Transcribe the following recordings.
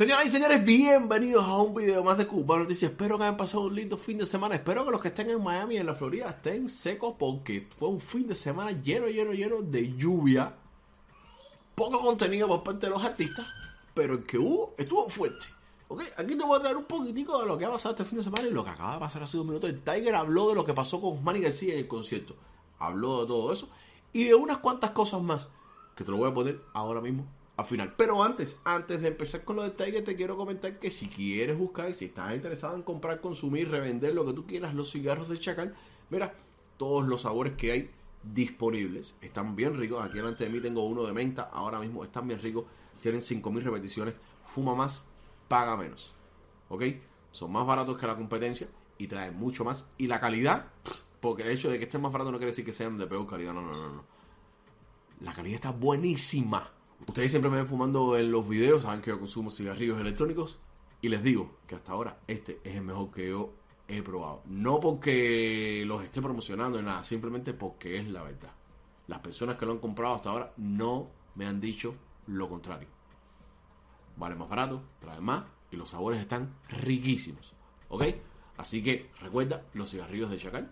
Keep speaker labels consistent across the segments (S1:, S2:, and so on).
S1: Señoras y señores, bienvenidos a un video más de Cuba Noticias. Espero que hayan pasado un lindo fin de semana. Espero que los que estén en Miami y en la Florida estén secos porque fue un fin de semana lleno, lleno, lleno de lluvia. Poco contenido por parte de los artistas, pero el que hubo estuvo fuerte. Ok, aquí te voy a traer un poquitico de lo que ha pasado este fin de semana y lo que acaba de pasar hace dos minutos. El Tiger habló de lo que pasó con Manny García en el concierto. Habló de todo eso y de unas cuantas cosas más que te lo voy a poner ahora mismo al final. Pero antes, antes de empezar con lo de Tiger, te quiero comentar que si quieres buscar, si estás interesado en comprar, consumir, revender lo que tú quieras, los cigarros de Chacal, mira, todos los sabores que hay disponibles están bien ricos. Aquí delante de mí tengo uno de menta, ahora mismo están bien ricos, tienen 5000 repeticiones, fuma más, paga menos. ¿Ok? Son más baratos que la competencia y traen mucho más. Y la calidad, porque el hecho de que estén más baratos no quiere decir que sean de peor calidad, no, no, no, no. La calidad está buenísima. Ustedes siempre me ven fumando en los videos, saben que yo consumo cigarrillos electrónicos. Y les digo que hasta ahora este es el mejor que yo he probado. No porque los esté promocionando ni nada, simplemente porque es la verdad. Las personas que lo han comprado hasta ahora no me han dicho lo contrario. Vale más barato, trae más y los sabores están riquísimos. ¿Ok? Así que recuerda los cigarrillos de Chacal.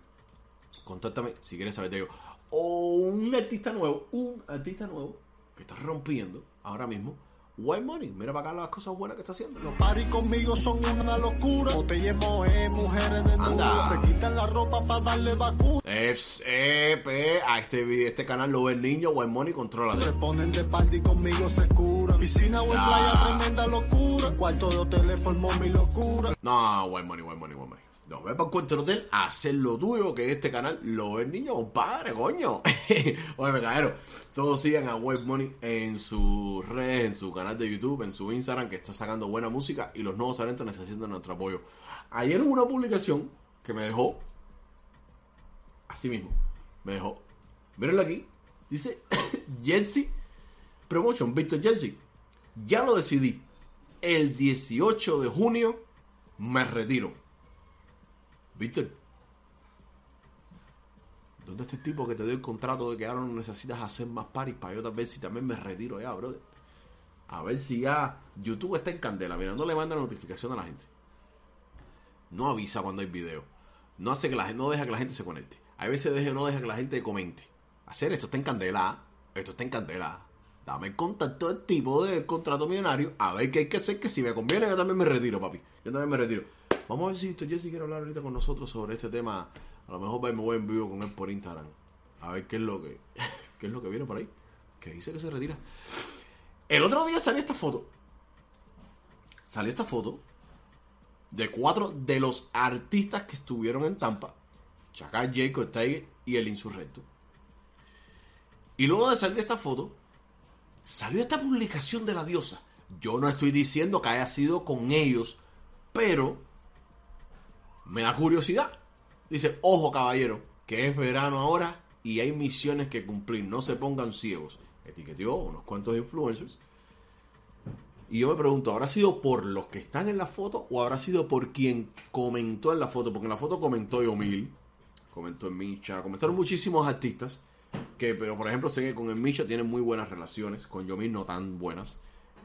S1: Contáctame si quieres saber de ellos. O un artista nuevo, un artista nuevo que está rompiendo ahora mismo. White Money, mira para acá las cosas buenas que está haciendo.
S2: Los paris conmigo son una locura. Botella moe, mujeres de. Se quitan la ropa para darle vacuna.
S1: Eps, ep, eh, a este, este canal lo ve el niño, White Money, controla.
S2: Se ponen de party conmigo, se curan. Piscina o playa, tremenda locura. Cuarto de hotel formó mi locura.
S1: No, White Money, White Money, White Money. No, ve para el cuento hotel a hacer lo tuyo, que este canal lo ve el niño, compadre, coño. Oye, me cayeron. Todos sigan a White Money en sus redes, en su canal de YouTube, en su Instagram, que está sacando buena música y los nuevos talentos necesitan nuestro apoyo. Ayer hubo una publicación que me dejó, así mismo, me dejó. Mírenlo aquí. Dice Jersey Promotion, Víctor Jersey. Ya lo decidí. El 18 de junio me retiro. Víctor, ¿dónde está el tipo que te dio el contrato de que ahora no necesitas hacer más paris para yo tal vez si también me retiro ya, brother? A ver si ya YouTube está en candela. Mira, no le manda notificación a la gente. No avisa cuando hay video. No hace que la gente, no deja que la gente se conecte. Hay veces deja, no deja que la gente comente. Hacer esto está en candela. ¿ah? Esto está en candela. Dame el contacto del tipo del contrato millonario. A ver qué hay que hacer. Que si me conviene, yo también me retiro, papi. Yo también me retiro. Vamos a ver si Jesse quiere hablar ahorita con nosotros sobre este tema. A lo mejor me voy en vivo con él por Instagram. A ver qué es lo que, qué es lo que viene por ahí. Que dice que se retira. El otro día salió esta foto. Salió esta foto de cuatro de los artistas que estuvieron en Tampa. Chacal, Jacob, Tiger y el Insurrecto. Y luego de salir esta foto, salió esta publicación de la diosa. Yo no estoy diciendo que haya sido con ellos, pero me da curiosidad. Dice, ojo caballero, que es verano ahora y hay misiones que cumplir, no se pongan ciegos. Etiqueteó unos cuantos influencers. Y yo me pregunto, ¿habrá sido por los que están en la foto o habrá sido por quien comentó en la foto? Porque en la foto comentó Yomil, comentó en Micha, comentaron muchísimos artistas. Que, pero por ejemplo, sé que con el Micha tienen muy buenas relaciones, con Yomil no tan buenas.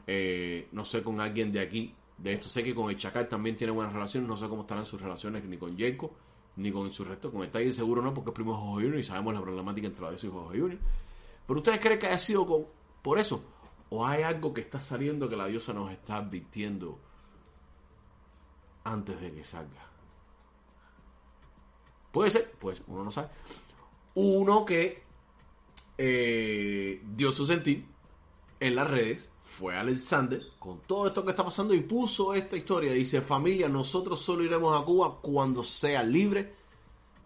S1: Eh, no sé con alguien de aquí, de esto sé que con el Chacal también tiene buenas relaciones, no sé cómo estarán sus relaciones ni con Jacob, ni con su resto, con el seguro no, porque es primo de Jorge Junior y sabemos la problemática entre la diosa y Jorge Junior. Pero ustedes creen que haya sido con, por eso, o hay algo que está saliendo que la diosa nos está advirtiendo antes de que salga. Puede ser, pues uno no sabe. Uno que eh, dio su sentir en las redes fue Alexander con todo esto que está pasando y puso esta historia. Dice, familia, nosotros solo iremos a Cuba cuando sea libre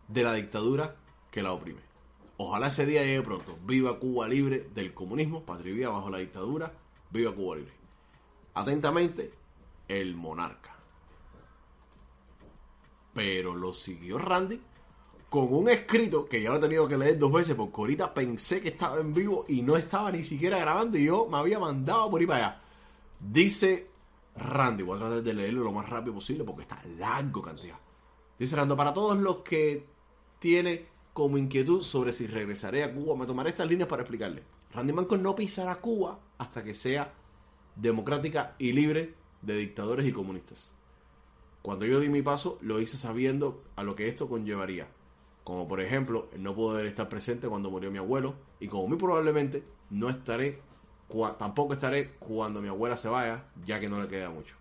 S1: de la dictadura que la oprime. Ojalá ese día llegue pronto. Viva Cuba libre del comunismo, patria bajo la dictadura. Viva Cuba libre. Atentamente, el monarca. Pero lo siguió Randy con un escrito que ya lo he tenido que leer dos veces porque ahorita pensé que estaba en vivo y no estaba ni siquiera grabando y yo me había mandado por ahí para allá. Dice Randy, voy a tratar de leerlo lo más rápido posible porque está largo cantidad. Dice Randy, para todos los que tiene como inquietud sobre si regresaré a Cuba, me tomaré estas líneas para explicarle. Randy Marcos no pisará Cuba hasta que sea democrática y libre de dictadores y comunistas. Cuando yo di mi paso, lo hice sabiendo a lo que esto conllevaría. Como por ejemplo, no poder estar presente cuando murió mi abuelo y como muy probablemente no estaré, tampoco estaré cuando mi abuela se vaya, ya que no le queda mucho.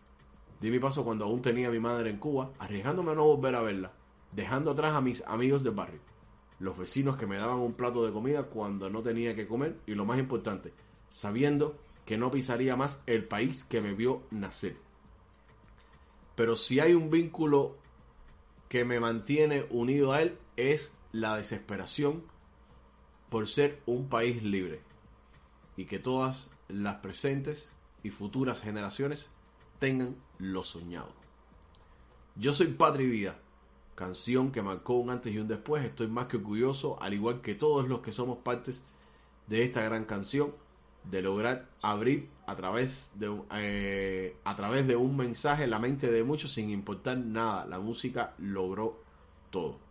S1: Di mi paso cuando aún tenía a mi madre en Cuba, arriesgándome a no volver a verla, dejando atrás a mis amigos del barrio, los vecinos que me daban un plato de comida cuando no tenía que comer y lo más importante, sabiendo que no pisaría más el país que me vio nacer. Pero si hay un vínculo que me mantiene unido a él es la desesperación por ser un país libre y que todas las presentes y futuras generaciones tengan lo soñado. Yo soy Patri Vida, canción que marcó un antes y un después. Estoy más que orgulloso, al igual que todos los que somos partes de esta gran canción, de lograr abrir a través de, eh, a través de un mensaje la mente de muchos sin importar nada. La música logró todo.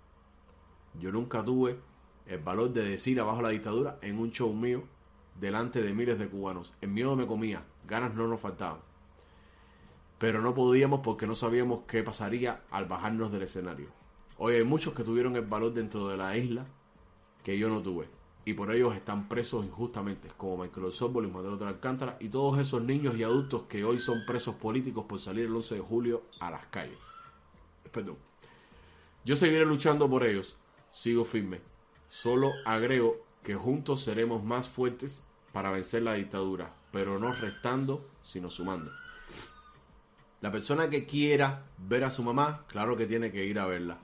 S1: Yo nunca tuve el valor de decir abajo la dictadura en un show mío delante de miles de cubanos. El miedo me comía, ganas no nos faltaban pero no podíamos porque no sabíamos qué pasaría al bajarnos del escenario. Hoy hay muchos que tuvieron el valor dentro de la isla que yo no tuve. Y por ellos están presos injustamente, como Michael Osorbo, y Manuel de Alcántara y todos esos niños y adultos que hoy son presos políticos por salir el 11 de julio a las calles. Perdón. Yo seguiré luchando por ellos. Sigo firme. Solo agrego que juntos seremos más fuertes para vencer la dictadura, pero no restando, sino sumando. La persona que quiera ver a su mamá, claro que tiene que ir a verla.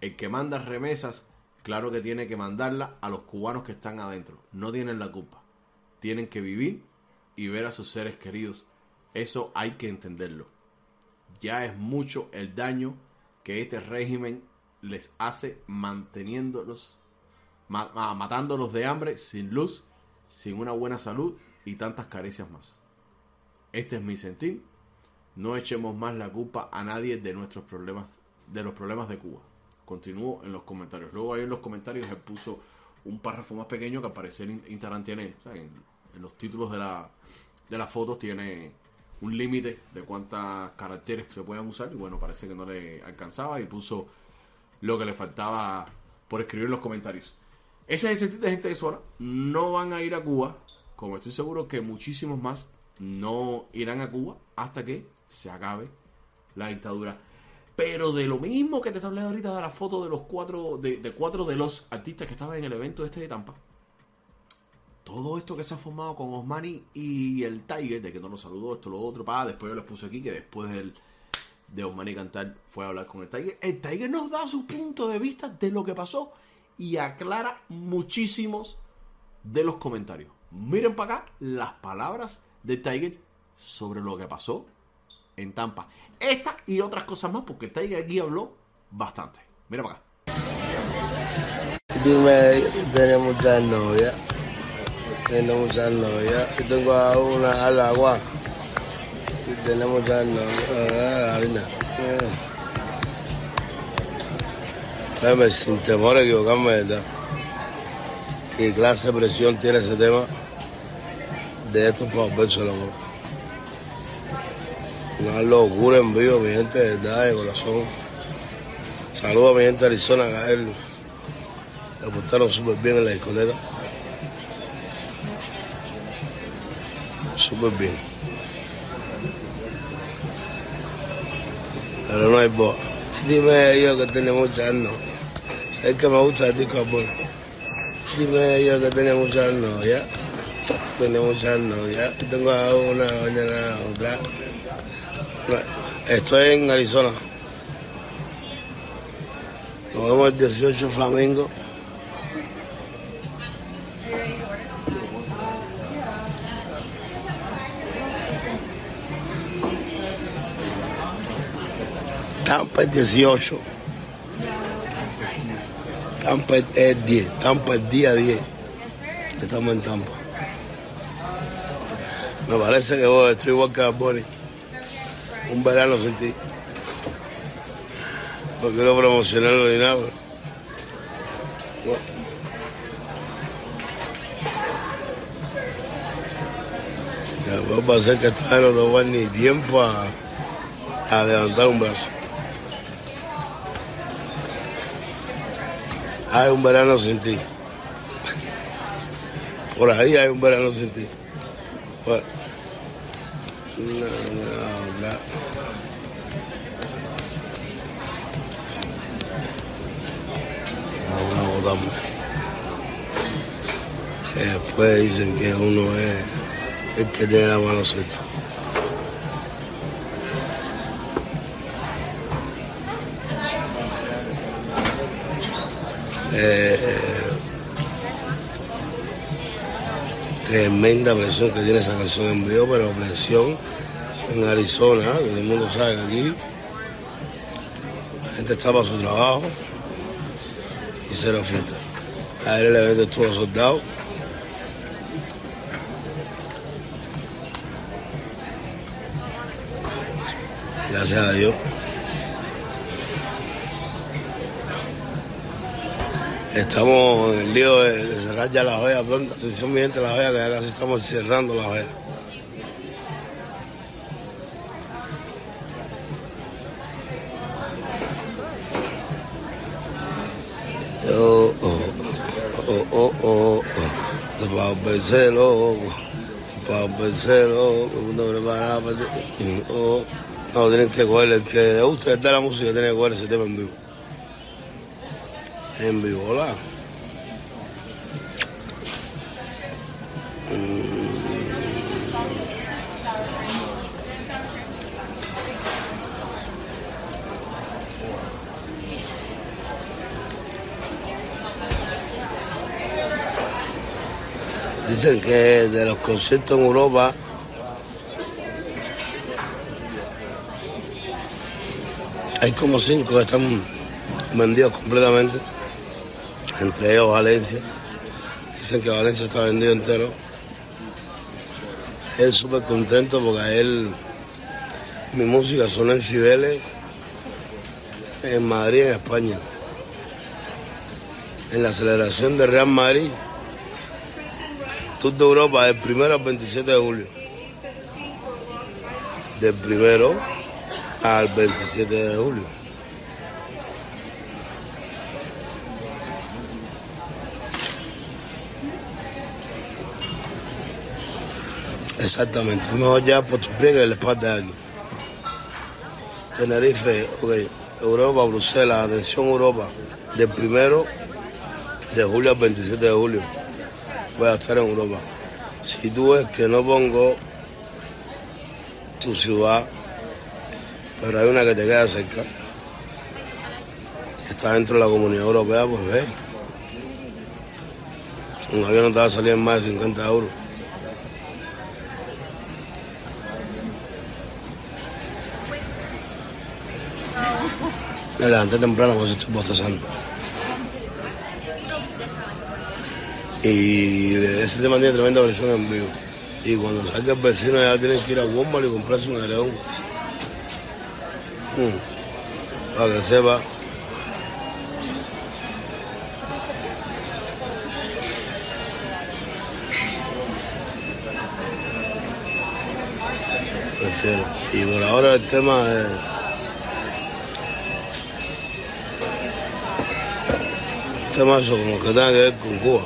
S1: El que manda remesas, claro que tiene que mandarla a los cubanos que están adentro. No tienen la culpa. Tienen que vivir y ver a sus seres queridos. Eso hay que entenderlo. Ya es mucho el daño que este régimen les hace manteniéndolos, matándolos de hambre, sin luz, sin una buena salud y tantas caricias más. Este es mi sentir no echemos más la culpa a nadie de nuestros problemas, de los problemas de Cuba. Continúo en los comentarios. Luego ahí en los comentarios se puso un párrafo más pequeño que aparece en Instagram tiene, en, los títulos de, la, de las fotos tiene un límite de cuántas caracteres se pueden usar y bueno, parece que no le alcanzaba y puso lo que le faltaba por escribir en los comentarios. Ese es el de gente de zona. No van a ir a Cuba, como estoy seguro que muchísimos más no irán a Cuba hasta que se acabe la dictadura. Pero de lo mismo que te hablando ahorita de la foto de los cuatro, de, cuatro de los artistas que estaban en el evento este de Tampa. Todo esto que se ha formado con Osmani y el Tiger, de que no lo saludó, esto, lo otro, para después yo les puse aquí que después del, de Osmani cantar fue a hablar con el Tiger. El Tiger nos da su punto de vista de lo que pasó y aclara muchísimos de los comentarios. Miren para acá las palabras de Tiger sobre lo que pasó en Tampa. Esta y otras cosas más, porque Tiger aquí habló bastante. Mira para acá.
S3: Dime, tiene muchas novias. Tiene muchas novias. Tengo a una al agua. Muchas novias. Ah, harina. Sin temor a equivocarme, ¿verdad? ¿Qué clase de presión tiene ese tema de estos para volverse loco? Una locura en vivo, mi gente, de verdad, de corazón. Saludos a mi gente de Arizona, a él. Le portaron súper bien en la discoteca. Súper bien. Pero no hay voz. Dime yo que tiene muchas novias. ¿Sabes que me gusta el disco amor? Dime yo que tiene muchas novias. Tiene muchas novias. Tengo una, mañana otra. Estoy en Arizona. Nos vemos el 18 Flamengo. Tampa es 18. Tampa es 10. Tampa es día 10. Estamos en Tampa. Me parece que estoy igual que Bonnie un verano sin ti. No quiero promocionarlo ni nada, pero... Ya puedo pasar que esta no va ni tiempo a a levantar un brazo. Hay un verano sin ti. Por ahí hay un verano sin ti. Bueno. No, no. No, no. Que después dicen que uno es el que tiene la mano suelta. Eh, tremenda presión que tiene esa canción en vivo, pero presión en Arizona, que todo el mundo sabe que aquí la gente está para su trabajo y cero fiesta. Ayer el evento estuvo soldado. Gracias a Dios. Estamos en el lío de, cerrar ya la joya pronto. Atención, mi gente, la joya, que ya casi estamos cerrando la joya. Oh, oh, oh, oh, oh, oh. Te pa' vencer, loco. Te pa' vencer. El mundo preparado para. Oh. No, tienen que coger. El que le guste de la música tiene que coger ese tema en vivo. En vivo, hola. Dicen que de los conciertos en Europa hay como cinco que están vendidos completamente, entre ellos Valencia. Dicen que Valencia está vendido entero. Él súper contento porque a él mi música suena en Cibeles, en Madrid, en España. En la celebración de Real Madrid, Tour de Europa, del primero al 27 de julio. Del primero al 27 de julio. Exactamente, mejor ya por tu pie que el espalda de aquí. Tenerife, ok, Europa, Bruselas, atención Europa, del primero de julio al 27 de julio. Voy a estar en Europa. Si tú ves que no pongo tu ciudad, pero hay una que te queda cerca, y está dentro de la comunidad europea, pues ve. Un avión no te va a salir en más de 50 euros. Me levanté temprano porque estoy bostezando. Y ese tema tiene tremenda presión en vivo. Y cuando salga el vecino ya tiene que ir a Walmart y comprarse un león. Para que sepa. Prefiero. Y por ahora el tema es. El tema es como que tenga que ver con Cuba.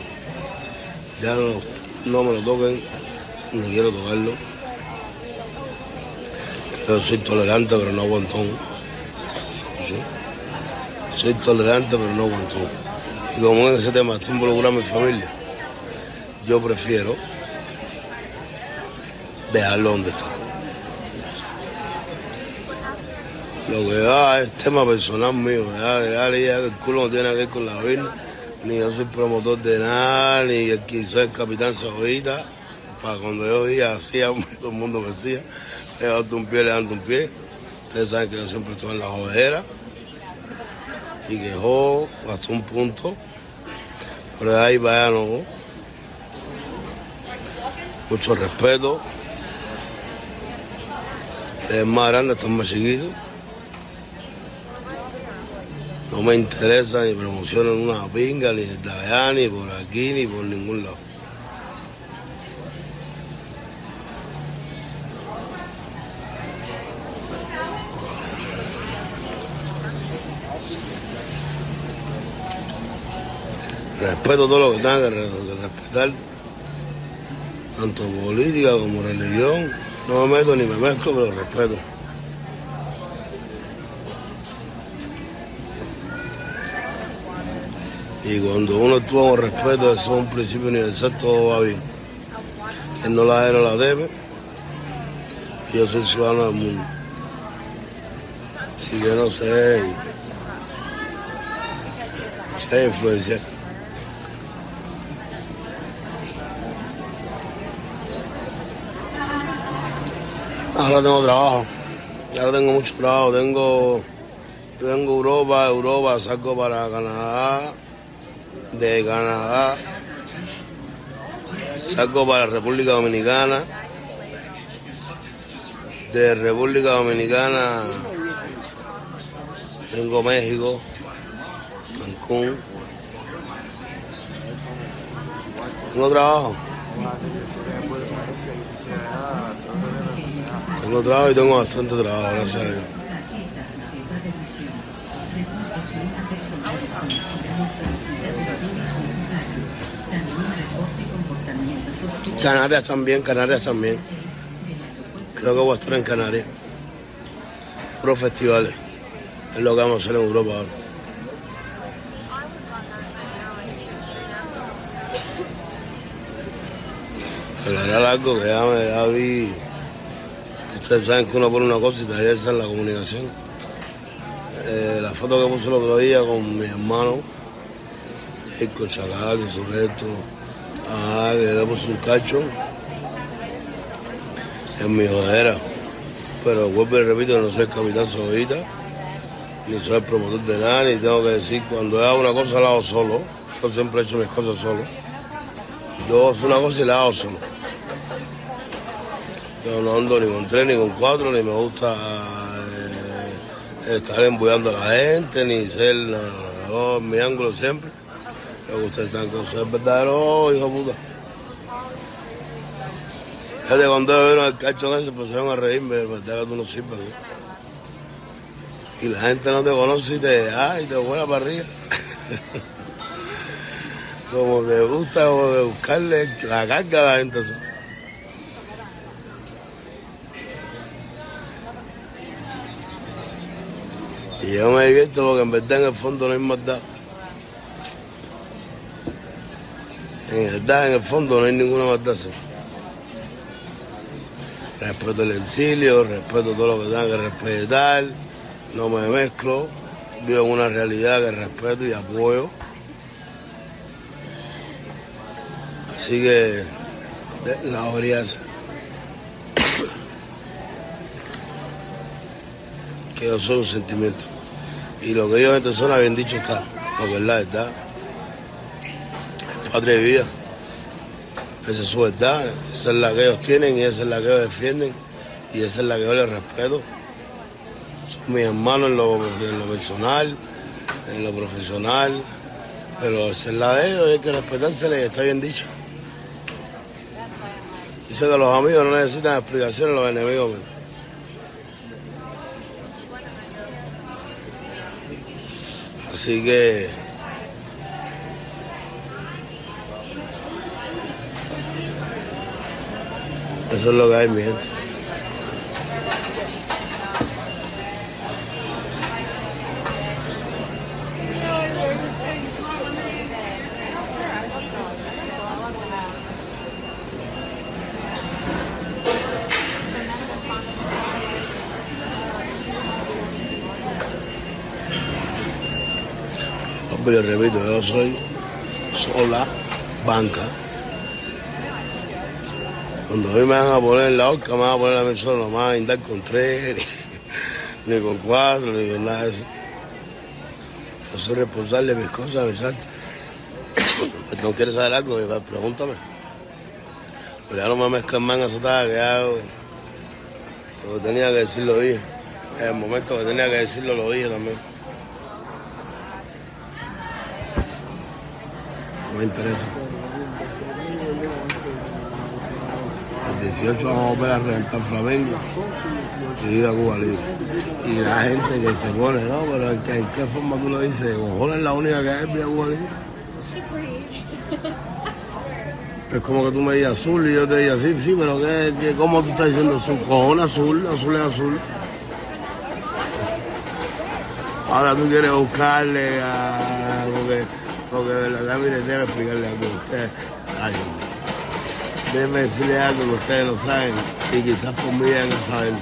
S3: Ya no, me lo toquen, ni quiero tocarlo. Yo soy tolerante, pero no aguantón. Soy tolerante, pero no aguantón. Y como en ese tema está involucrada mi familia, yo prefiero dejarlo donde está. Lo que da es tema personal mío, ya, ya, ya el culo no tiene que ver con la vida, ni yo soy promotor de nada, ni soy el capitán Saudita, para cuando yo diga hacía, todo el mundo me decía, levanta un pie, levanta un pie. Ustedes saben que yo siempre estoy en la jodera y que hasta un punto, pero ahí vaya no. Mucho respeto. Es más grande, están más chiquitos. No me interesa ni promocionan una pinga, ni desde allá, ni por aquí, ni por ningún lado. Respeto todo lo que tenga que respetar, tanto política como religión. No me meto ni me mezclo, pero respeto. Y cuando uno actúa con respeto, eso es un principio universal, todo va bien. Quien no la debe, no la debe. Yo soy ciudadano del mundo. Así que no sé, no sé influenciar. Ahora tengo trabajo. Ahora tengo mucho trabajo. Tengo, a Europa, Europa, salgo para Canadá, de Canadá, salgo para República Dominicana, de República Dominicana tengo México, Cancún. Tengo trabajo. Tengo trabajo y tengo bastante trabajo, gracias a Dios. Canarias también, Canarias también. Creo que voy a estar en Canarias. Puros festivales. Es lo que vamos a hacer en Europa ahora. Algo que ya, me, ya vi. Ustedes saben que uno pone una cosa y te esa en la comunicación. Eh, la foto que puse el otro día con mi hermano, Jacob Chacal y su resto. Ah, le puse un cacho en mi jodera. Pero vuelvo y repito, no soy el capitán Sodita, ni soy el promotor de nada, ni tengo que decir, cuando hago una cosa la hago solo. Yo siempre he hecho mis cosas solo. Yo hago una cosa y la hago solo. Yo no ando ni con tres ni con cuatro, ni me gusta eh, estar embullando a la gente, ni ser mi ángulo siempre. Lo que ustedes saben que soy verdadero hijo puta. Fíjate, cuando vieron el cacho ese, se van a reírme, de verdad que tú no sirves. ¿no? Y la gente no te conoce y te, ay, te vuela para arriba. como te gusta como de buscarle la carga a la gente. así. Y yo me divierto porque en verdad en el fondo no hay maldad. En verdad, en el fondo no hay ninguna sí. Respeto el exilio, respeto todo lo que tenga que respetar, no me mezclo, vivo en una realidad que respeto y apoyo. Así que de- la orilla esa. que yo soy un sentimiento. Y lo que ellos en esta zona bien dicho está, porque es la verdad. Es patria y vida. Esa es su verdad, esa es la que ellos tienen y esa es la que ellos defienden y esa es la que yo les respeto. Son mis hermanos en lo, personal, en lo profesional, pero esa es la de ellos y hay que respetársela y está bien dicha. Dice que los amigos no necesitan explicaciones, los enemigos. Así que eso es lo que hay, mi gente. Yo repito, yo soy sola banca. Cuando a mí me van a poner en la horca, me van a poner a mí solo, me van a andar con tres, ni, con cuatro, ni con nada de eso. Yo soy responsable de mis cosas, mis actos. No quieres saber algo, pregúntame. Pero ya no me mezclan más en esa tada que hago. Lo que tenía que decir lo dije. En el momento que tenía que decirlo lo dije también. No me interesa. El 18 vamos a volver a reventar Flamengo y a Cuba Libre. Y la gente que se pone, no, pero ¿en qué, en qué forma tú lo dices? Cojones es la única que es vía Cuba Libre. Es como que tú me digas azul y yo te diga sí, sí, pero ¿qué, qué, ¿cómo tú estás diciendo azul? Cojón azul, azul es azul. Ahora tú quieres buscarle a... Porque, porque de verdad, mire, déjame explicarle a ustedes. Ay. Déjeme decirle algo que ustedes no saben y quizás por mí ya no saben.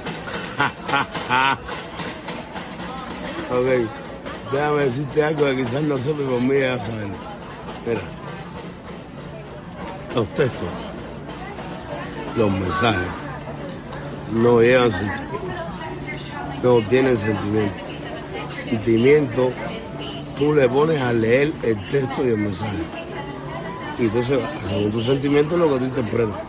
S3: ok, déjame decirte algo que quizás no sepa por mí ya saben. Mira, los textos, los mensajes, no llevan sentimiento, no tienen sentimiento. Sentimiento, tú le pones a leer el texto y el mensaje. Y entonces, según tu sentimiento, es lo que tú interpretas.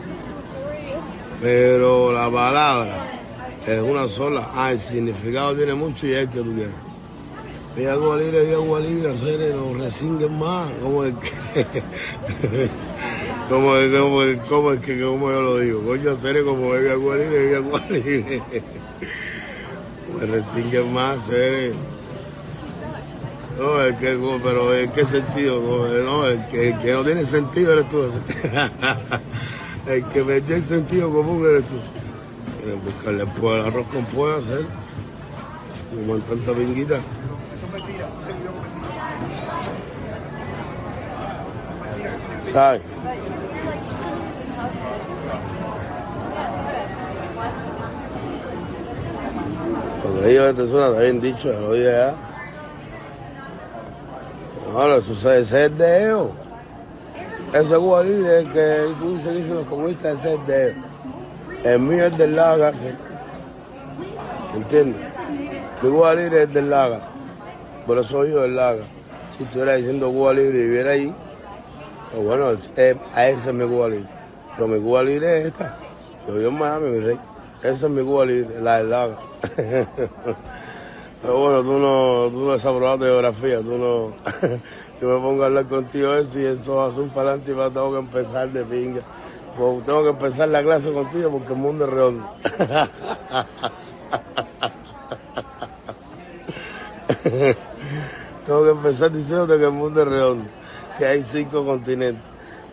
S3: Pero la palabra es una sola. Ah, el significado tiene mucho y es el que tú quieras. Vía agua libre, vía agua libre, hacer no resinguen más. Como es que. como es, es, es que, como yo lo digo. Coño, hacer como bebe agua libre, bebe agua libre. Me resinguen más, seres. No, es que, pero ¿en qué sentido? No, el que, el que no tiene sentido eres tú. el que mete el sentido común eres tú. Quieren buscarle el arroz con pollo hacer. Como en tanta pinguita. ¿Sabes? Lo que digo esta zona está bien dicho, lo oye ya. Ahora, se- ese es de ellos. Ese es que tú dices que dicen los comunistas, es de ellos. El mío es del Laga, sí. ¿entiendes? Mi Cuba Libre es del Laga. Por eso yo del Laga. Si estuviera diciendo Cuba Libre y viviera ahí, pues bueno, es- a ese es mi Cuba Libre. Pero mi Cuba Libre es esta. Yo vivo en Miami, mi rey. Esa es mi Cuba Libre, la del Laga. Pero bueno, tú no, tú no has aprobado geografía, tú no... Yo me pongo a hablar contigo eso y eso a ser para adelante y va, tengo que empezar de pinga. Pues tengo que empezar la clase contigo porque el mundo es redondo. tengo que empezar diciéndote que el mundo es redondo, que hay cinco continentes,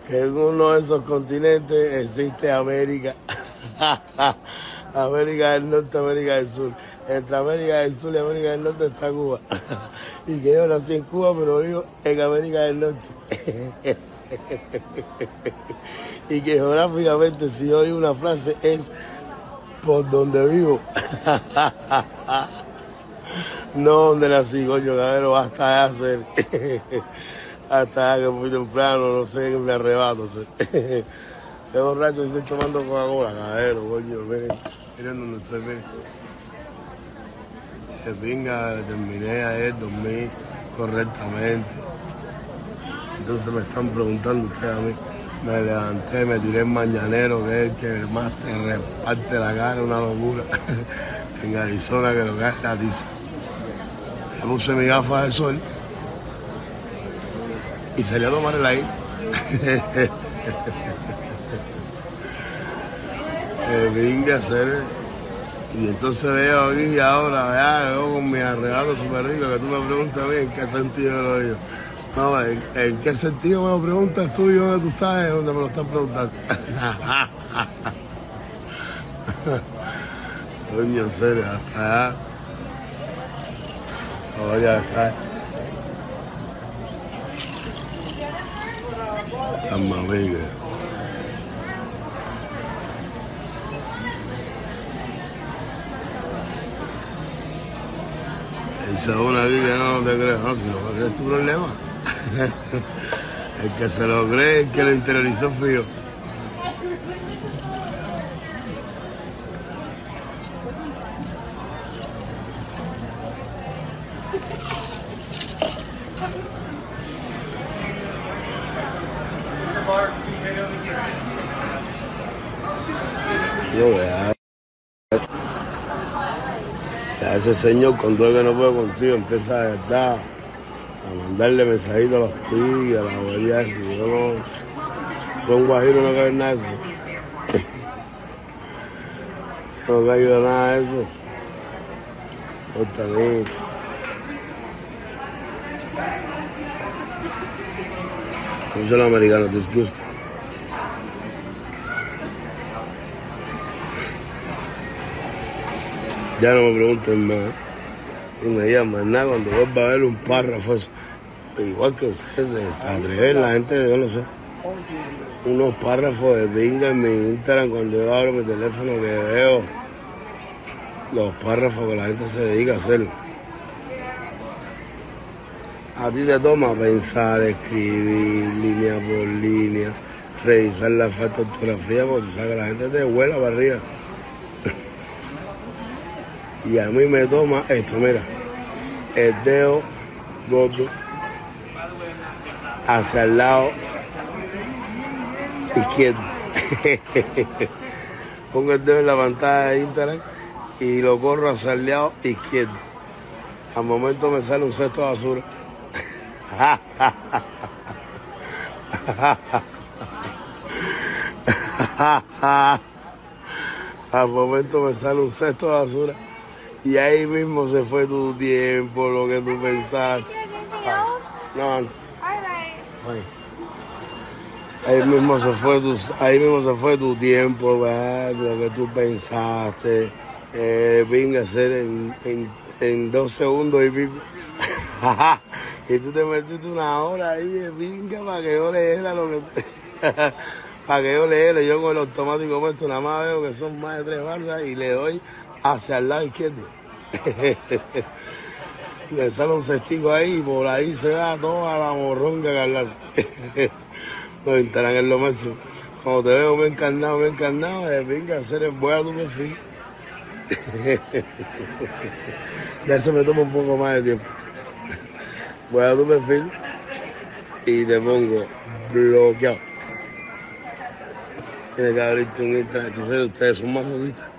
S3: que en uno de esos continentes existe América. América del Norte, América del Sur. Entre América del Sur y América del Norte está Cuba. y que yo nací en Cuba, pero vivo en América del Norte. y que geográficamente, si yo digo una frase, es por donde vivo. no donde nací, coño, cabrero, hasta allá hacer. hasta allá que muy temprano, no sé, que me arrebato. sé. Qué borracho estoy tomando Coca-Cola, cabrero, coño, miren, miren donde estoy, miren. Eh, Venga, terminé ayer, dormí correctamente. Entonces me están preguntando ustedes a mí. Me levanté, me tiré el mañanero, que es el que más te reparte la cara, una locura. en Arizona, que lo que es tiza. Me puse mi gafa de sol y salí a tomar el aire. eh, venga hacer. Y entonces veo aquí y ahora, ya, veo con mi arregalo súper rico que tú me preguntas a mí en qué sentido lo digo. No, ¿en, qué sentido me lo preguntas tú y dónde tú estás? Es donde me lo están preguntando. Coño, en serio, hasta allá. Ahora acá. Esa una que no te crees, no, que no me crees tu problema. el que se lo cree, el que lo interiorizó yo. Yo vea. Señor cuando es que no puede contigo empieza a verdad a mandarle mensajitos a los pigues, a la abuela y yo no son guajiros no cabe nada de eso. no caigo nada de eso. Mí. Muchos los americanos disgustan. Ya no me pregunten más. Y me llaman nada cuando vuelva a ver un párrafo. Igual que ustedes se atreven, la gente, yo no sé. Unos párrafos de binga en mi Instagram cuando yo abro mi teléfono que veo los párrafos que la gente se dedica a hacer. A ti te toma pensar, escribir línea por línea, revisar la ortografía, porque tú sabes que la gente te vuela para arriba. Y a mí me toma esto, mira, el dedo gordo hacia el lado izquierdo. Pongo el dedo en la pantalla de Instagram y lo corro hacia el lado izquierdo. Al momento me sale un cesto de basura. Al momento me sale un cesto de basura y ahí mismo se fue tu tiempo, lo que tú pensaste. No. Ay. Ahí mismo se fue tu, ahí mismo se fue tu tiempo, ¿verdad? lo que tú pensaste. Eh, a hacer en, en, en dos segundos y pico. y tú te metiste una hora ahí de pinga para que yo leyera lo que para que yo leyera. Yo con el automático puesto nada más veo que son más de tres barras y le doy hacia el lado izquierdo. le sale un cestico ahí y por ahí se va toda la morronga carnal. Los Instagram es lo máximo. Cuando te veo me encarnado, me encarnado, de venga a hacer el voy a tu perfil. ya se me toma un poco más de tiempo. Voy a tu perfil y te pongo bloqueado. Tienes que abrirte un Instagram. Entonces ustedes son masoquistas.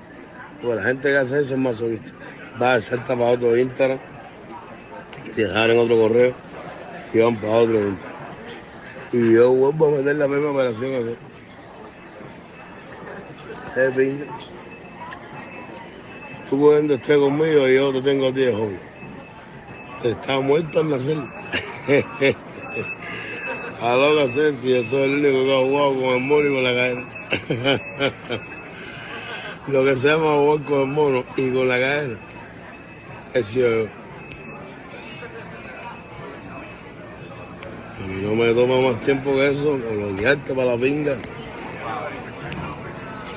S3: Pues la gente que hace eso es masoquista. Va a salta para otro Instagram, te dejan en otro correo y van para otro Instagram. Y yo vuelvo a meter la misma operación a hacer. Es pinga. Tú cogiendo estrés conmigo y yo te tengo a ti de hobby. Está muerto al nacer. A lo que sé si yo soy el único que ha jugado con el mono y con la cadena. lo que se llama jugar con el mono y con la cadena. Es yo. Y no me toma más tiempo que eso, bloquearte para la pinga.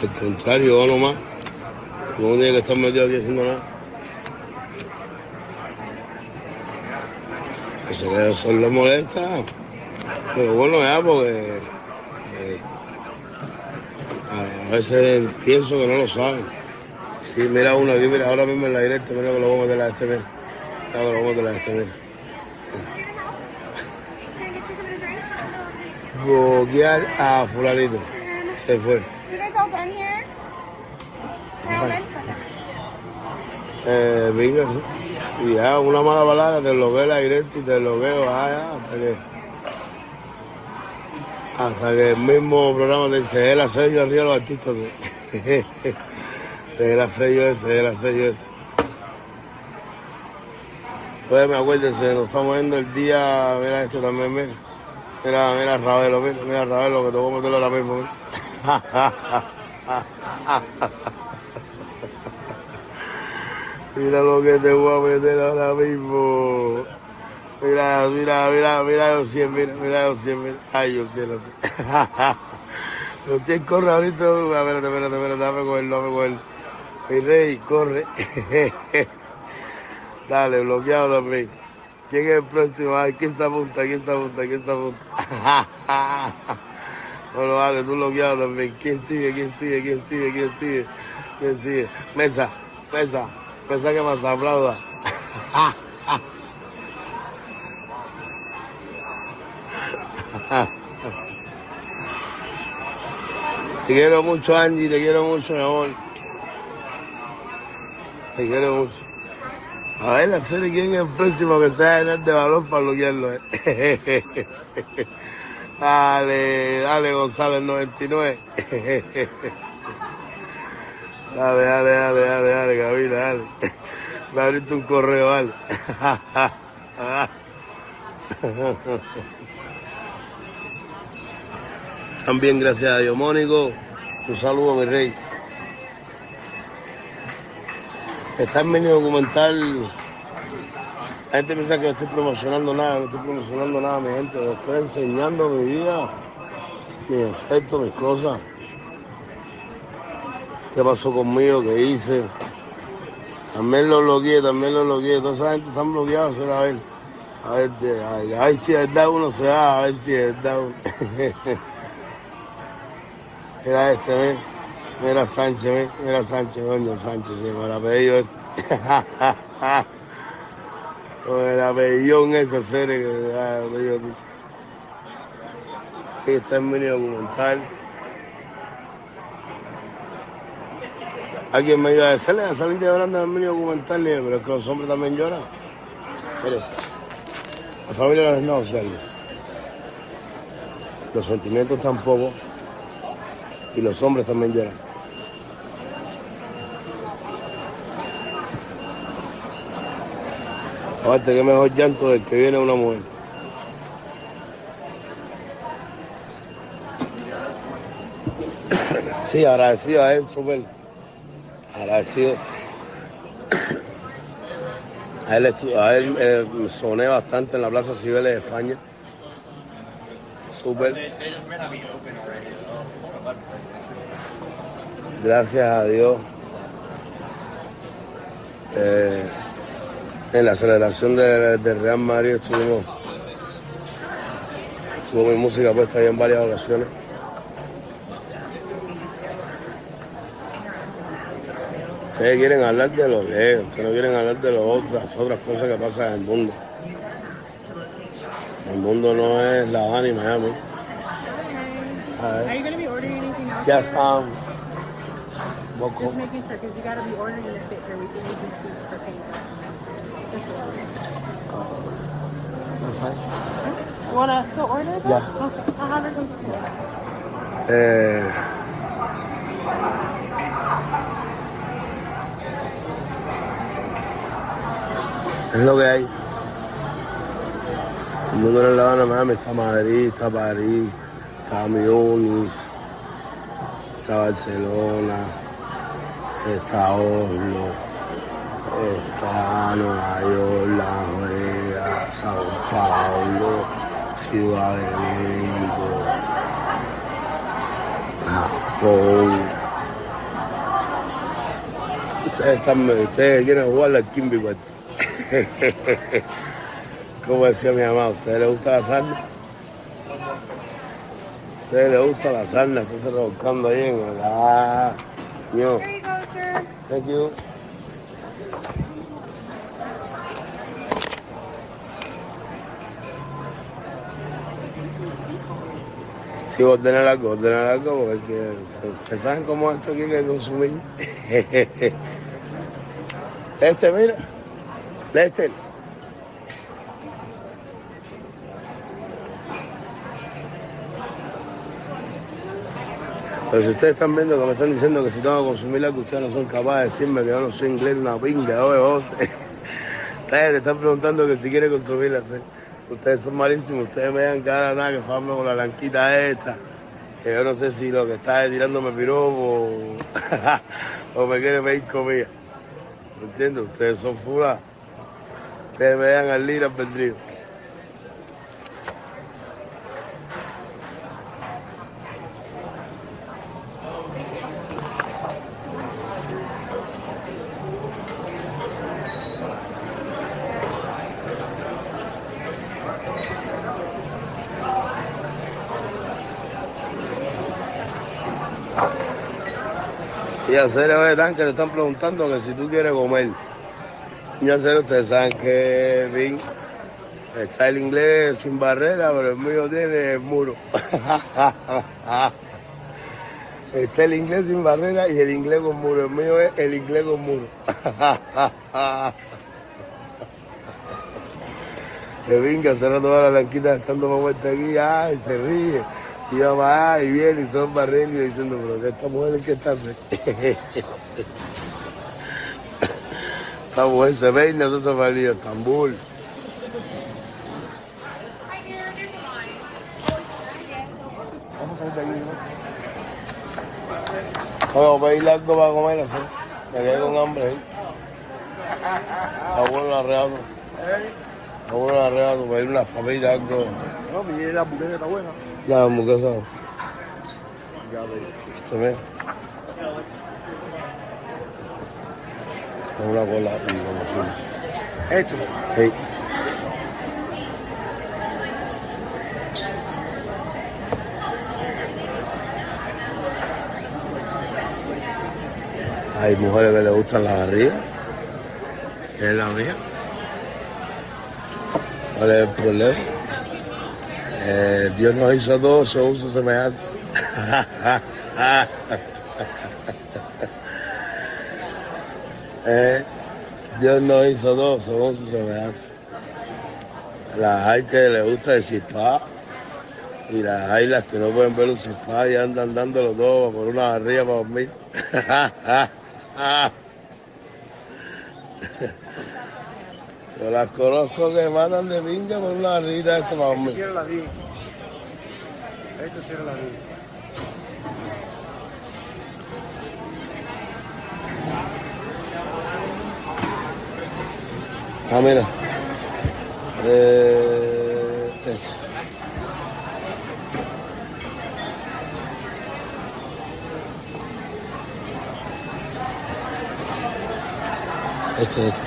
S3: Al contrario, yo nomás. No tiene que estar metido aquí haciendo nada. Eso que eso le molesta. Pero bueno, ya, porque a veces pienso que no lo saben. Sí, mira uno aquí, mira, ahora mismo en la directa, mira que lo vamos a meter a este, mira. Que lo vamos a meter a este, mira. Bloquear a fulanito. Se fue. Eh, venga, y ya una mala palabra, te bloqueo la directa y te bloqueo ah, ya, hasta que hasta que el mismo programa te dice, es el sello arriba de los artistas. sí". es el sello ese, es el sello ese. Pues me acuérdense, nos estamos viendo el día, mira esto también, mira. Mira, mira Ravelo, mira, mira Ravelo, que te voy a meterlo ahora mismo. Mira lo que te voy a meter ahora mismo. Mira, mira, mira, mira los 100, mira, mira los 100, mira. Ay, los 100, los 100. Los 100 corre ahorita. Ver, espérate, espérate, espérate, dame cogerlo, dame cogerlo. Mi rey, corre. Dale, bloqueado también. ¿Quién es el próximo? Ay, ¿quién se apunta? ¿Quién se apunta? ¿Quién se apunta? bueno, dale, tú bloqueado también. ¿Quién sigue? ¿Quién sigue? ¿Quién sigue? ¿Quién sigue? ¿Quién sigue? Mesa, mesa, mesa que más aplauda. Te quiero mucho, Angie, te quiero mucho, mi amor. Te quiero mucho. A ver, la serie, ¿quién es el próximo que sea en el de valor para bloquearlo? eh? dale, dale, González 99. dale, dale, dale, dale, dale, Gabriela, dale. Me abriste un correo, dale. También gracias a Dios. Mónico, un saludo, mi rey. Está en mi documental. La gente piensa que yo estoy promocionando nada, no estoy promocionando nada, mi gente. Estoy enseñando mi vida, mis efectos, mis cosas. ¿Qué pasó conmigo? ¿Qué hice? También lo bloqueé, también lo bloqueé. Toda esa gente está bloqueada, será a ver. A ver, a ver, a si es verdad uno se da, a ver si es uno. Mira este, ve. Mira Sánchez, ve. Mira Sánchez, coño, Sánchez, me la apellido ese. Con el apellidón ese, serie que ah, te digo a ti. Aquí está el mini documental. Alguien me iba a decir, a salir de llorando en el mini documental, pero es que los hombres también lloran. Mire, la familia no es no. Los sentimientos tampoco. Y los hombres también lloran. Aparte, que mejor llanto del que viene una mujer. Sí, agradecido a él, súper. Agradecido. A él, a él eh, soné bastante en la Plaza Cibeles de España. Súper. Gracias a Dios. eh, en la celebración de, de Real Madrid estuvimos. Estuvo mi música puesta ahí en varias ocasiones. Ustedes quieren hablar de lo que es, ustedes no quieren hablar de lo otro, las otras cosas que pasan en el mundo. El mundo no es La Habana y Miami.
S4: Are
S3: ver.
S4: you going to be ordering anything else?
S3: Yes,
S4: sir?
S3: um, Moco.
S4: Just making sure, because you got to be ordering the sit here. We've been using seats for payments. You want to still order that?
S3: Yeah.
S4: Okay. I'll have it come through.
S3: Eh, es lo que hay. El mundo no es La Habana, Miami, está Madrid, está París, está Múnich, está Barcelona, está Oslo, está Nueva York, Las Vegas, Sao Paulo, Ciudad de México. Japón. Ustedes, quieren jugar al Kimby. Como decía mi mamá, ¿a ustedes les gusta la sarna? ¿A ustedes les gusta la sarna? Entonces revolcando ahí en el... Ño.
S5: There you go, sir.
S3: Thank you. Sí, ordenar algo, ordenar algo, porque que- ustedes saben cómo esto aquí que consumir. Este, mira. Lester. Pero si ustedes están viendo que me están diciendo que si tengo que consumir algo, ustedes no son capaces de decirme que yo no soy inglés, una pinga, oye. Ustedes te están preguntando que si quiere consumirla. ¿sí? Ustedes son malísimos, ustedes me dan cara nada que fama con la blanquita esta. Que yo no sé si lo que está es tirándome piropo o me quiere pedir comida. ¿Me entiendes? Ustedes son fulas. Ustedes me dan al libre albedrío. Y a hacer oye, tan que te están preguntando que si tú quieres comer. Y a hacer ustedes saben que Vin está el inglés sin barrera, pero el mío tiene el muro. está el inglés sin barrera y el inglés con muro. El mío es el inglés con muro. que hace rato va la blanquita estando más vuelta aquí, ay, se ríe. Y yo va y viene y todo barriendo y diciendo, pero que esta mujer que está Esta mujer se ve y nosotros valíamos tambor. Vamos a ir de aquí, ¿no? Bueno, voy a ir algo para comer así. Me quedé con hambre ahí. ¿eh? Está bueno arreado. Está bueno arreado para ir unas papitas, algo.
S2: No, mi la buqueta está buena.
S3: La hamburguesa. Esto mira. Con una cola y si.
S2: Esto.
S3: Hey. Hay mujeres que les gustan las barrigas, que es la mía. ¿Cuál es el problema? Eh, Dios nos hizo a todos, son su semejanza. Eh, Dios nos hizo dos, somos su semejanza. Las hay que les gusta el cispá y las hay las que no pueden ver un cispá y andan dándolo todo por una barriga para dormir. Yo las conozco que matan de pinga por una barrita esto para dormir.
S2: Cierra las 10. Esto cierra las 10.
S3: Ah, mira. Eh, este. Este, este.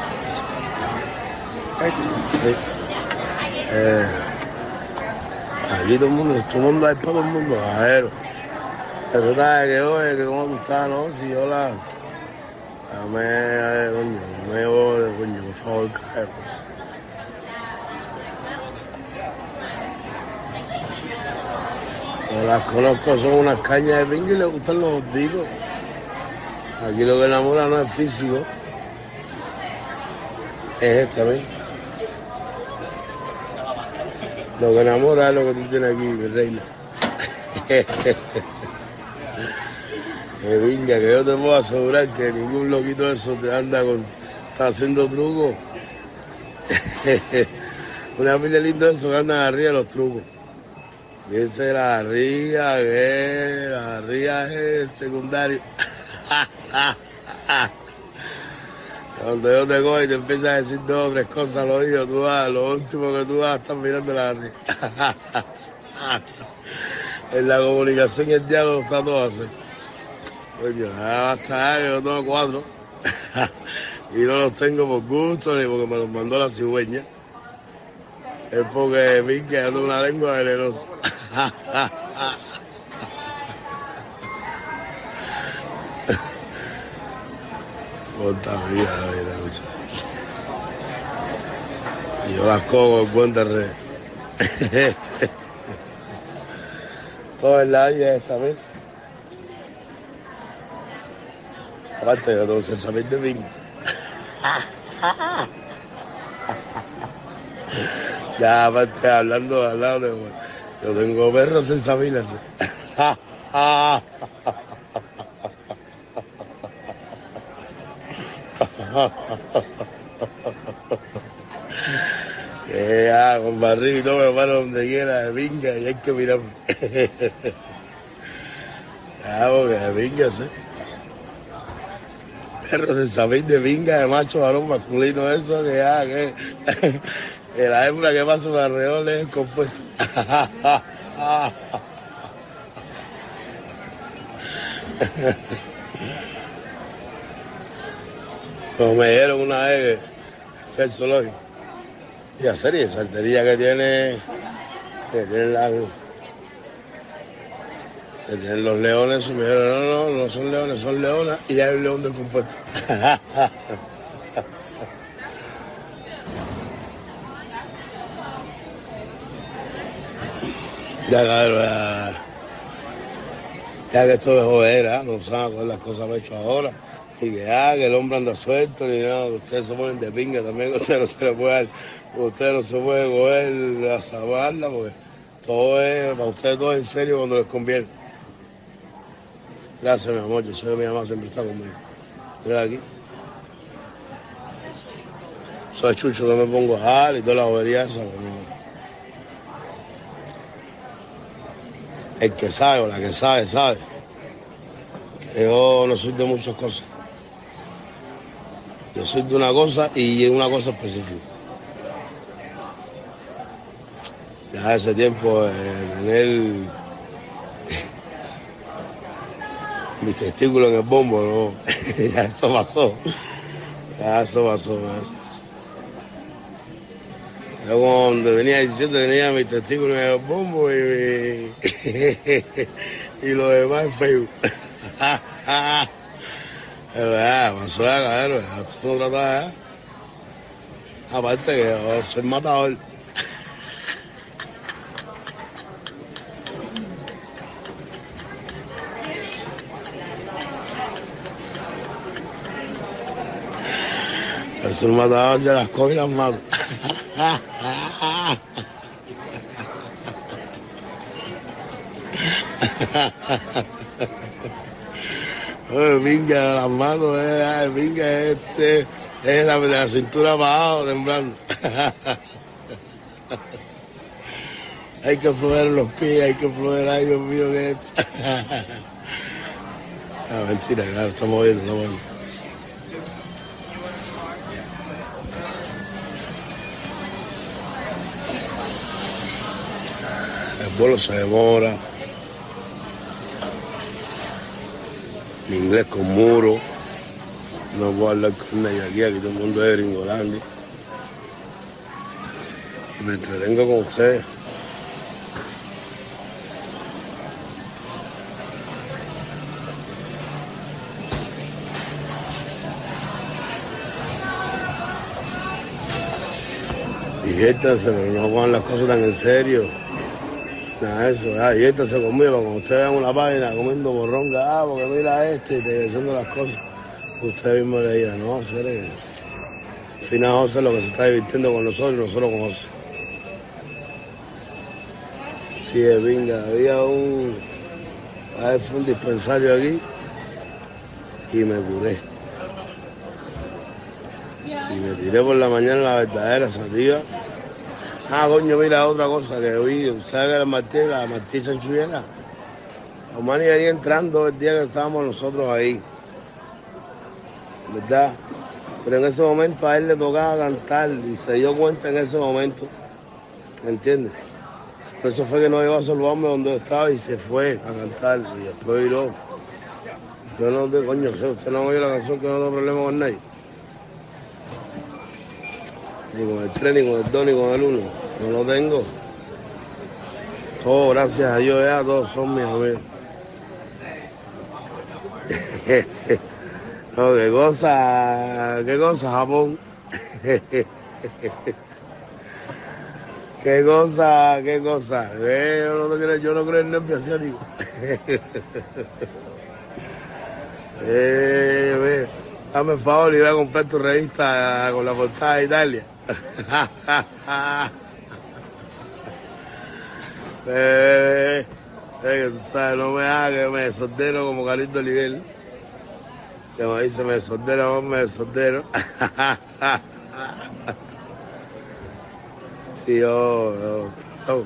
S3: Eh, aquí todo el mundo, todo el mundo hay para todo el mundo, ajero. Trata de que, oye, que cómo tú estás, ¿no? Si yo la... Dame, eh, coño, no me ode, coño, por favor, caer. Las conozco, son unas cañas de pinga y les gustan los hostigos. Aquí lo que enamora no es físico, es esta, ¿ves? Lo que enamora es lo que tú tienes aquí, mi reina. Que venga, que yo te puedo asegurar que ningún loquito de eso te anda con, está haciendo trucos. Una pila linda de eso que andan arriba de los trucos. Dice la ría, que la ría es secundario. Cuando yo te cojo y te empiezas a decir dos o tres cosas al oído, tú vas, lo último que tú vas a estar mirando la. En la comunicación y el diálogo está todo así. Coño, ya basta, que yo tengo cuatro. y no los tengo por gusto ni porque me los mandó la cigüeña. Es porque que yo una lengua venenosa. Puta vida, mira, yo las cojo en cuenta red. Todo la vida esta vez. Aparte, yo tengo sensamente bingo. Ya, aparte, hablando de. Yo tengo perros Sabina. Con barriga y todo me paro donde quiera, de vinga, y hay que mirar. Ya, porque de vinga, sí. Perros en Sabín de vinga, de macho varón masculino, eso que ya, que, que la hembra que pasa por alrededor es el compuesto. Como me dieron una vez que el zoológico. Y a serie, saltería que tiene, que tiene la, que tienen los leones y me dijeron, no, no, no son leones, son leonas y hay un león descompuesto. ya ya, ya que esto es jodera, no saben coger las cosas que he hecho ahora. Y que ya, que el hombre anda suelto, ni nada, ustedes se ponen de pinga también, que ustedes no se le puede dar, que ustedes no se puede coger a salvarla, porque todo es, para ustedes todo es en serio cuando les conviene. Gracias, mi amor. Yo sé que mi mamá siempre está conmigo. Mira aquí. Soy chucho que me pongo a y toda la bobería esa. El que sabe o la que sabe, sabe. Yo no soy de muchas cosas. Yo soy de una cosa y una cosa específica. Ya hace tiempo eh, tener mis testículos en el bombo, ya eso pasó. Ya eso pasó. Yo cuando tenía 17 tenía mis testículos en el bombo y, y lo demás en Facebook. Es verdad, pasó ya, cabrón. Esto no trata ya. Aparte que soy matador. Soy un matador de las cojo y las. Oye, Vinga, las manos, eh, ay, Vinga, este, es la, de la cintura abajo, temblando. hay que fluir los pies, hay que fluir, ay, Dios mío, que esto. ah, mentira, claro, estamos viendo, estamos viendo. Vuelo se demora. Mi inglés con muro. No puedo hablar con nadie aquí, aquí todo el mundo es gringolandia. Y me entretengo con ustedes. Diviértanse, pero no pongan las cosas tan en serio. Nada de eso, ah, diviértanse conmigo, cuando ustedes vean una página comiendo morronga, ah, porque mira este, y te diciendo las cosas, usted mismo le diga, no, José, al final José lo que se está divirtiendo con nosotros y nosotros con José. Sí, es venga, había un, ver, fue un dispensario aquí y me curé. Y me tiré por la mañana la verdadera sativa. Ah, coño, mira otra cosa que oí. ¿Sabes que la Martí, la Martí Sanchullera? Omani venía entrando el día que estábamos nosotros ahí. ¿Verdad? Pero en ese momento a él le tocaba cantar y se dio cuenta en ese momento. ¿Me entiendes? Por eso fue que no iba a saludarme donde estaba y se fue a cantar. Y después viró. Yo no te coño, usted no oye la canción que no tengo problema con nadie. Ni con el 3, ni con el 2, ni con el 1. No lo tengo. Todo, gracias a Dios, ya todos son mis amigos. no, qué cosa, qué cosa, Japón. qué cosa, qué cosa. Eh, yo, no creo, yo no creo en nervio asiático. eh, dame el favor y voy a comprar tu revista con la portada de Italia. eh, eh, tú sabes, no me hagas que me desordeno como Carito Oliver. Que me dice, me desordeno, me desordeno. sí, yo, yo, yo,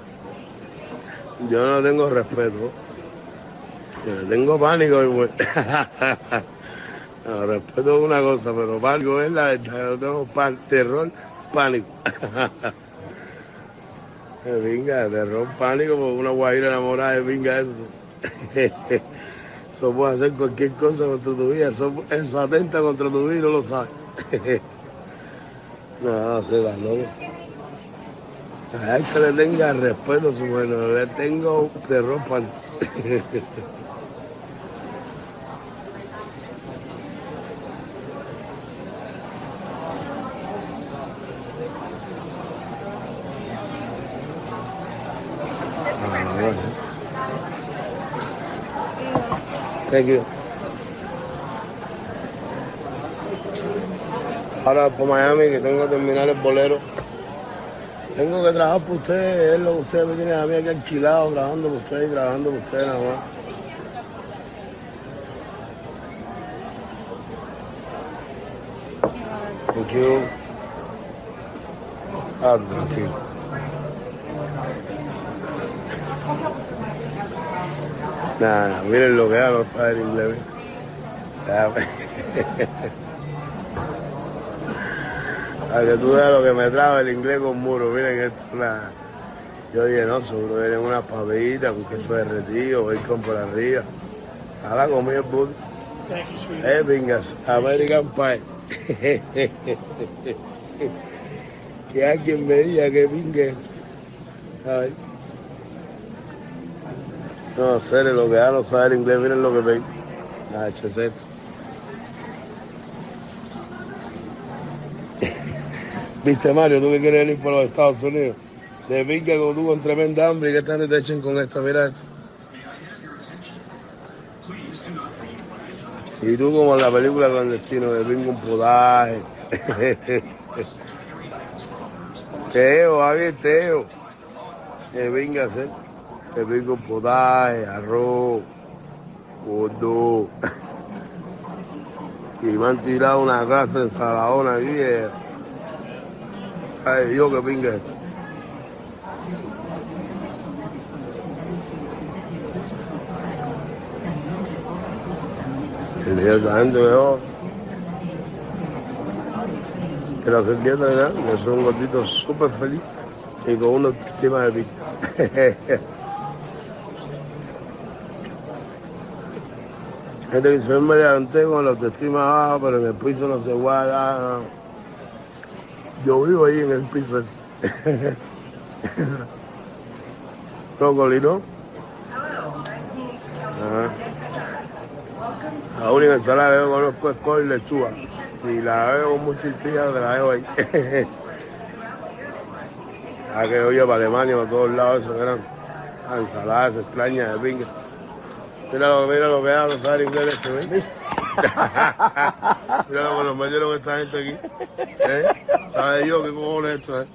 S3: yo no tengo respeto. Yo le tengo pánico. No, respeto es una cosa, pero pánico es la verdad. Yo tengo terror, pánico. Venga, terror, pánico, porque una guaira enamorada venga eso. Eso puede hacer cualquier cosa contra tu vida. Eso, eso atenta contra tu vida no lo sabes. no, sé, tan loco. A que le tenga respeto a su bueno, le tengo terror, pánico. Ah, gracias. Thank you. Ahora por Miami que tengo que terminar el bolero. Tengo que trabajar por ustedes, es lo que ustedes me tienen a mí aquí alquilado, trabajando por ustedes y trabajando por ustedes nada más. Thank you. Ah, tranquilo. Nada, miren lo que hago, no saber inglés. Déjame. Para que tú veas lo que me trae el inglés con muro. Miren esto es una... Yo dije, no, seguro vienen unas papitas con queso derretido, bacon por arriba. Ahora comí el buddy. Eh, pingas, American Pie. que alguien me diga que pingue esto. Ay. No, serio, lo que da no saber inglés, miren lo que ven. Ah, esto. Viste, Mario, tú que quieres ir por los Estados Unidos. De pinga con tú con tremenda hambre y que están te echen con esto, mira esto. Y tú como en la película clandestino de pingo un podaje. Teo, Javier, Teo. Que venga a hacer. Que pingo un podaje, arroz, gordo. Y me han tirado una de ensaladona eh. Ay, yo que pinga esto. Inmediatamente veo que la serpiente de nada, que son un gordito súper feliz y con una autoestima de pico. Que se me levanté con la autoestima baja, pero en el piso no se guarda. no. Yo vivo ahí en el piso. ese. Brócoli, ¿no? Ajá. La única ensalada que yo conozco es col y lechuga. Y la veo con mucha la dejo ahí. Ya que yo iba para Alemania, por todos lados, eso eran ensaladas extrañas de pinga. Mira lo, mira lo que hago, sabe inglés este, ¿ves? mira lo que nos metieron esta gente aquí. ¿Eh? ¿Sabe yo qué cojones es esto, eh?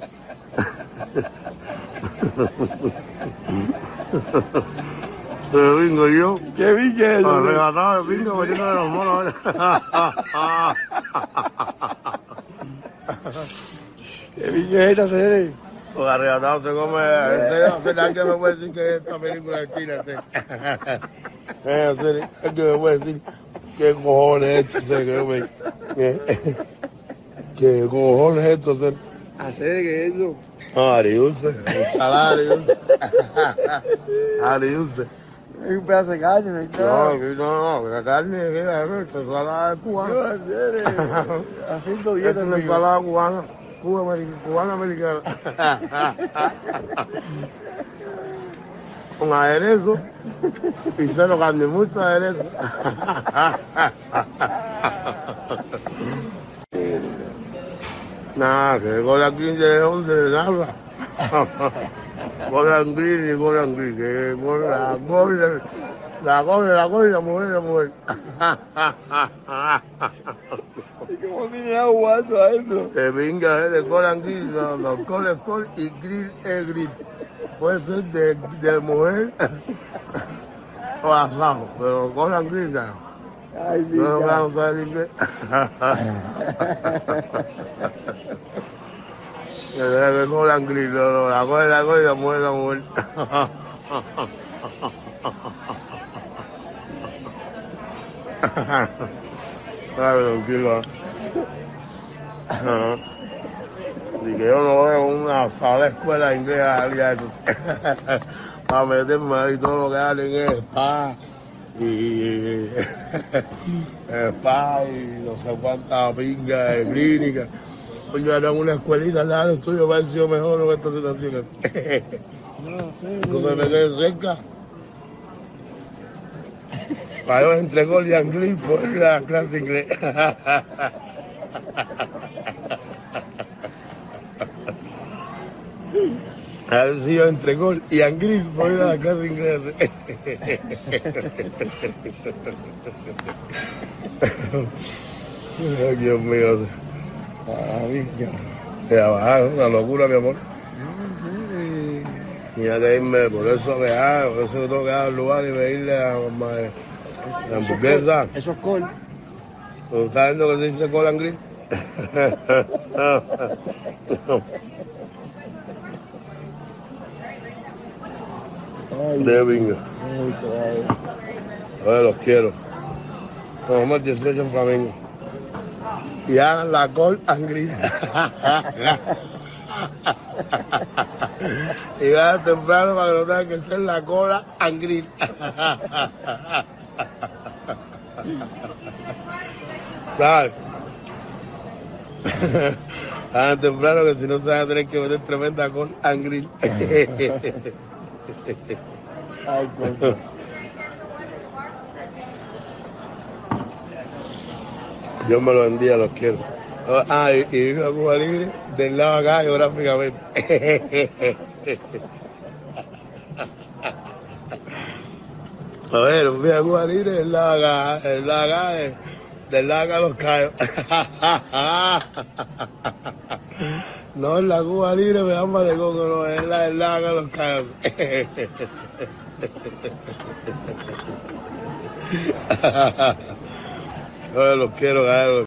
S3: Pero bingo yo.
S6: ¿Qué que es?
S3: Arrebatado de pingo metiendo de los monos.
S6: ¿Qué vi que es esta serie?
S3: Los arrebatados se come. En serio, en serio, ¿alguien me puede decir que esta película es china? sí? Eh, En serio, ¿alguien me puede decir qué cojones es esto? en serio, que yo me- eh? ¿Qué cojones es esto? en serio?
S6: ¿Hacer qué es eso?
S3: No, ariulce, ensalada ariulce. Ariulce.
S6: Es un pedazo de carne, ¿no?
S3: No, que no, no, la carne, mira, esta ensalada es
S6: ¿Qué
S3: cubana.
S6: va a hacer? eh? Haciendo
S3: Esta
S6: dieta,
S3: es una
S6: amigo.
S3: ensalada cubana, cuba cubana americana. Con aderezo cero carne, mucho aderezo. Nada, que Golan Green de dónde narra. Golan Green y Golan Green, que Golan- la Golan, la Golan, la Golan, la mujer, la mujer.
S6: ¿Y cómo tiene agua eso adentro?
S3: De venga, eh, de Golan Green, no, no, col es col y grill es grill. Puede ser de, de mujer o asado, pero Golan Green no.
S6: Ay,
S3: No lo vamos a saber inglés. Que de Golan Green, no, no, la cosa es la cosa y la mujer la mujer. Ajá. Y que yo no veo una sala escuela allá eso. Para meterme ahí todo lo que hablen es spa y spa y no sé cuántas pingas de clínica. Coño, era una escuelita al lado del estudio, me ha sido mejor en esta situación.
S6: No sé.
S3: Entonces me quedé cerca. Para yo entre gol y anglés por la clase de inglés. A ver si yo entre gol y anglés por la clase de inglés. Ay, Dios mío. Va, es una locura, mi amor. Tenía que irme, por eso que ah, por eso que tengo que dar lugar y pedirle a mamá la hamburguesa.
S6: Eso es col.
S3: ¿Tú estás viendo que se dice Colan Grill?
S6: Ay,
S3: De bingo. ver, los quiero. Nos el 18 en Flamengo. Y hagan la call and grill. y vayan temprano para que no tengan que hacer la cola and grill. ¿Sabes? Hagan temprano que si no se van a tener que meter tremenda call and grill.
S6: Ay, coño.
S3: Dios me lo bendiga, los quiero. Ah, y, y vivo a Cuba Libre del lado acá geográficamente. A ver, un a Cuba del lado acá, del lado acá, eh, del acá los callos. No es la Cuba Libre, me llama de coco, no, es la del acá los callos. Oye, los quiero, gallo.